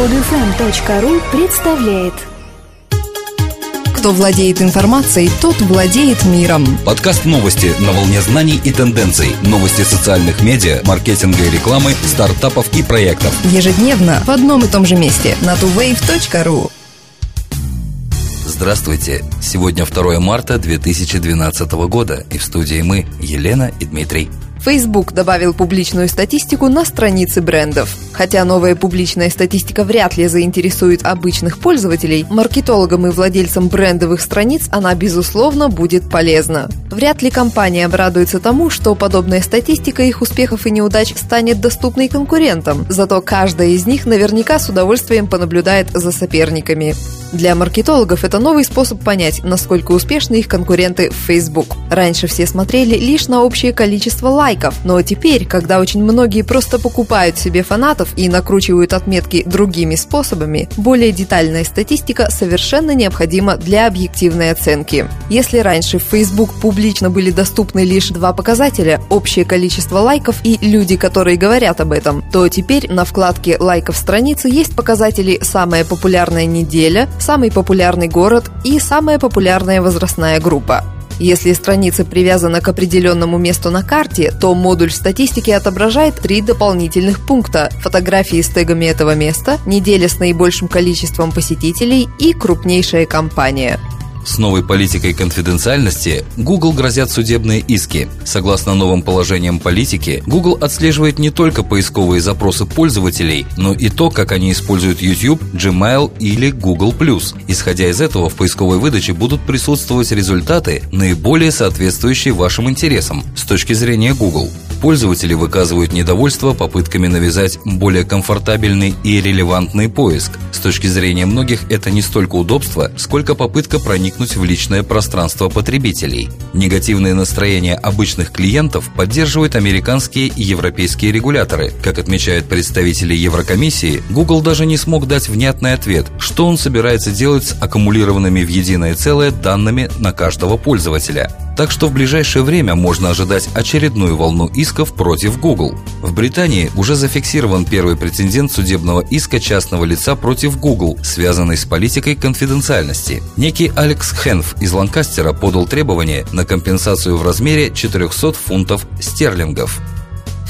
Подфм.ру представляет Кто владеет информацией, тот владеет миром. Подкаст новости на волне знаний и тенденций. Новости социальных медиа, маркетинга и рекламы, стартапов и проектов. Ежедневно в одном и том же месте на tuwave.ru. Здравствуйте! Сегодня 2 марта 2012 года, и в студии мы, Елена и Дмитрий. Facebook добавил публичную статистику на страницы брендов. Хотя новая публичная статистика вряд ли заинтересует обычных пользователей, маркетологам и владельцам брендовых страниц она, безусловно, будет полезна. Вряд ли компания обрадуется тому, что подобная статистика их успехов и неудач станет доступной конкурентам, зато каждая из них наверняка с удовольствием понаблюдает за соперниками. Для маркетологов это новый способ понять, насколько успешны их конкуренты в Facebook. Раньше все смотрели лишь на общее количество лайков, но теперь, когда очень многие просто покупают себе фанатов и накручивают отметки другими способами, более детальная статистика совершенно необходима для объективной оценки. Если раньше в Facebook публично были доступны лишь два показателя – общее количество лайков и люди, которые говорят об этом, то теперь на вкладке лайков страницы есть показатели «Самая популярная неделя», самый популярный город и самая популярная возрастная группа. Если страница привязана к определенному месту на карте, то модуль статистики отображает три дополнительных пункта – фотографии с тегами этого места, неделя с наибольшим количеством посетителей и крупнейшая компания – с новой политикой конфиденциальности Google грозят судебные иски. Согласно новым положениям политики, Google отслеживает не только поисковые запросы пользователей, но и то, как они используют YouTube, Gmail или Google+. Исходя из этого, в поисковой выдаче будут присутствовать результаты, наиболее соответствующие вашим интересам с точки зрения Google. Пользователи выказывают недовольство попытками навязать более комфортабельный и релевантный поиск. С точки зрения многих это не столько удобство, сколько попытка проникнуть в личное пространство потребителей. Негативное настроение обычных клиентов поддерживают американские и европейские регуляторы. Как отмечают представители Еврокомиссии, Google даже не смог дать внятный ответ, что он собирается делать с аккумулированными в единое целое данными на каждого пользователя. Так что в ближайшее время можно ожидать очередную волну исков против Google. В Британии уже зафиксирован первый прецедент судебного иска частного лица против Google, связанный с политикой конфиденциальности. Некий Алекс Хенф из Ланкастера подал требование на компенсацию в размере 400 фунтов стерлингов.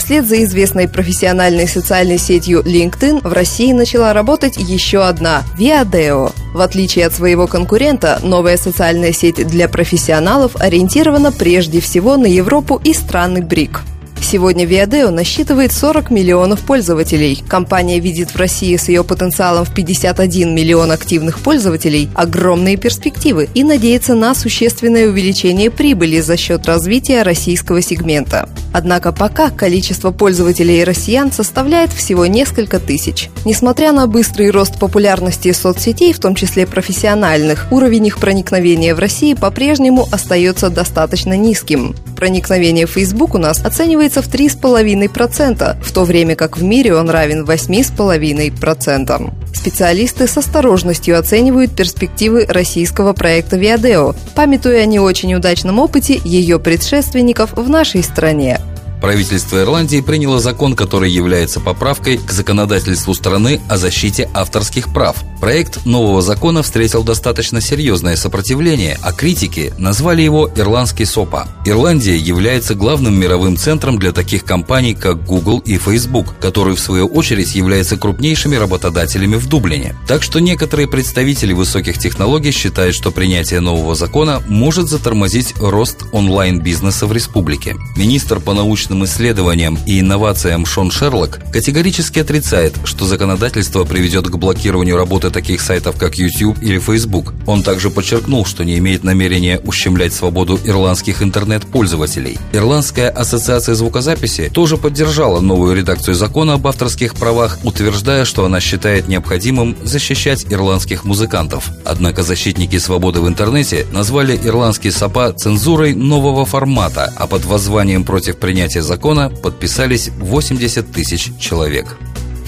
Вслед за известной профессиональной социальной сетью LinkedIn в России начала работать еще одна – Viadeo. В отличие от своего конкурента, новая социальная сеть для профессионалов ориентирована прежде всего на Европу и страны БРИК. Сегодня Viadeo насчитывает 40 миллионов пользователей. Компания видит в России с ее потенциалом в 51 миллион активных пользователей огромные перспективы и надеется на существенное увеличение прибыли за счет развития российского сегмента. Однако пока количество пользователей россиян составляет всего несколько тысяч. Несмотря на быстрый рост популярности соцсетей, в том числе профессиональных, уровень их проникновения в России по-прежнему остается достаточно низким. Проникновение в Facebook у нас оценивается в 3,5%, в то время как в мире он равен 8,5%. Специалисты с осторожностью оценивают перспективы российского проекта «Виадео», памятуя о не очень удачном опыте ее предшественников в нашей стране. Правительство Ирландии приняло закон, который является поправкой к законодательству страны о защите авторских прав. Проект нового закона встретил достаточно серьезное сопротивление, а критики назвали его «Ирландский СОПА». Ирландия является главным мировым центром для таких компаний, как Google и Facebook, которые в свою очередь являются крупнейшими работодателями в Дублине. Так что некоторые представители высоких технологий считают, что принятие нового закона может затормозить рост онлайн-бизнеса в республике. Министр по научным научным исследованиям и инновациям Шон Шерлок категорически отрицает, что законодательство приведет к блокированию работы таких сайтов, как YouTube или Facebook. Он также подчеркнул, что не имеет намерения ущемлять свободу ирландских интернет-пользователей. Ирландская ассоциация звукозаписи тоже поддержала новую редакцию закона об авторских правах, утверждая, что она считает необходимым защищать ирландских музыкантов. Однако защитники свободы в интернете назвали ирландский САПА цензурой нового формата, а под воззванием против принятия закона подписались 80 тысяч человек.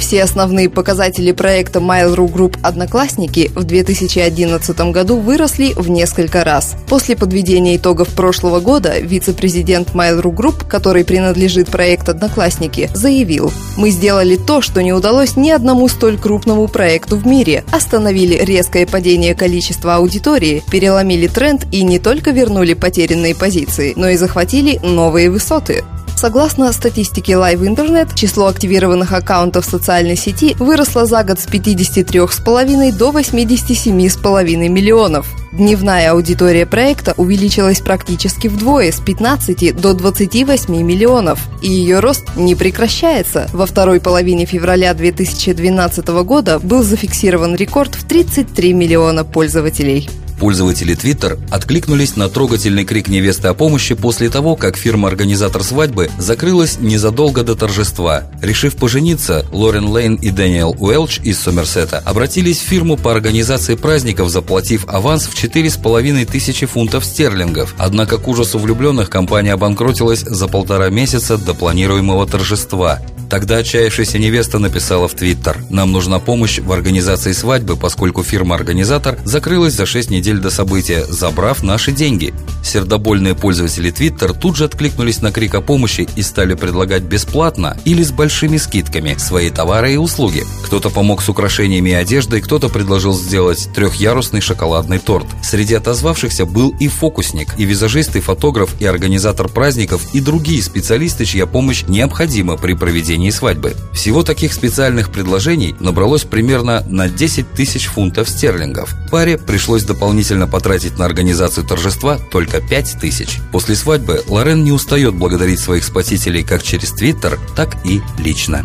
Все основные показатели проекта Mail.ru Group «Одноклассники» в 2011 году выросли в несколько раз. После подведения итогов прошлого года вице-президент Mail.ru Group, который принадлежит проект «Одноклассники», заявил «Мы сделали то, что не удалось ни одному столь крупному проекту в мире. Остановили резкое падение количества аудитории, переломили тренд и не только вернули потерянные позиции, но и захватили новые высоты». Согласно статистике Live Internet, число активированных аккаунтов социальной сети выросло за год с 53,5 до 87,5 миллионов. Дневная аудитория проекта увеличилась практически вдвое, с 15 до 28 миллионов. И ее рост не прекращается. Во второй половине февраля 2012 года был зафиксирован рекорд в 33 миллиона пользователей. Пользователи Twitter откликнулись на трогательный крик невесты о помощи после того, как фирма-организатор свадьбы закрылась незадолго до торжества. Решив пожениться, Лорен Лейн и Дэниел Уэлч из Сомерсета обратились в фирму по организации праздников, заплатив аванс в 4,5 тысячи фунтов стерлингов. Однако к ужасу влюбленных компания обанкротилась за полтора месяца до планируемого торжества. Тогда отчаявшаяся невеста написала в Твиттер «Нам нужна помощь в организации свадьбы, поскольку фирма-организатор закрылась за 6 недель до события, забрав наши деньги». Сердобольные пользователи Твиттер тут же откликнулись на крик о помощи и стали предлагать бесплатно или с большими скидками свои товары и услуги. Кто-то помог с украшениями и одеждой, кто-то предложил сделать трехъярусный шоколадный торт. Среди отозвавшихся был и фокусник, и визажист, и фотограф, и организатор праздников, и другие специалисты, чья помощь необходима при проведении проведении свадьбы. Всего таких специальных предложений набралось примерно на 10 тысяч фунтов стерлингов. Паре пришлось дополнительно потратить на организацию торжества только 5 тысяч. После свадьбы Лорен не устает благодарить своих спасителей как через Твиттер, так и лично.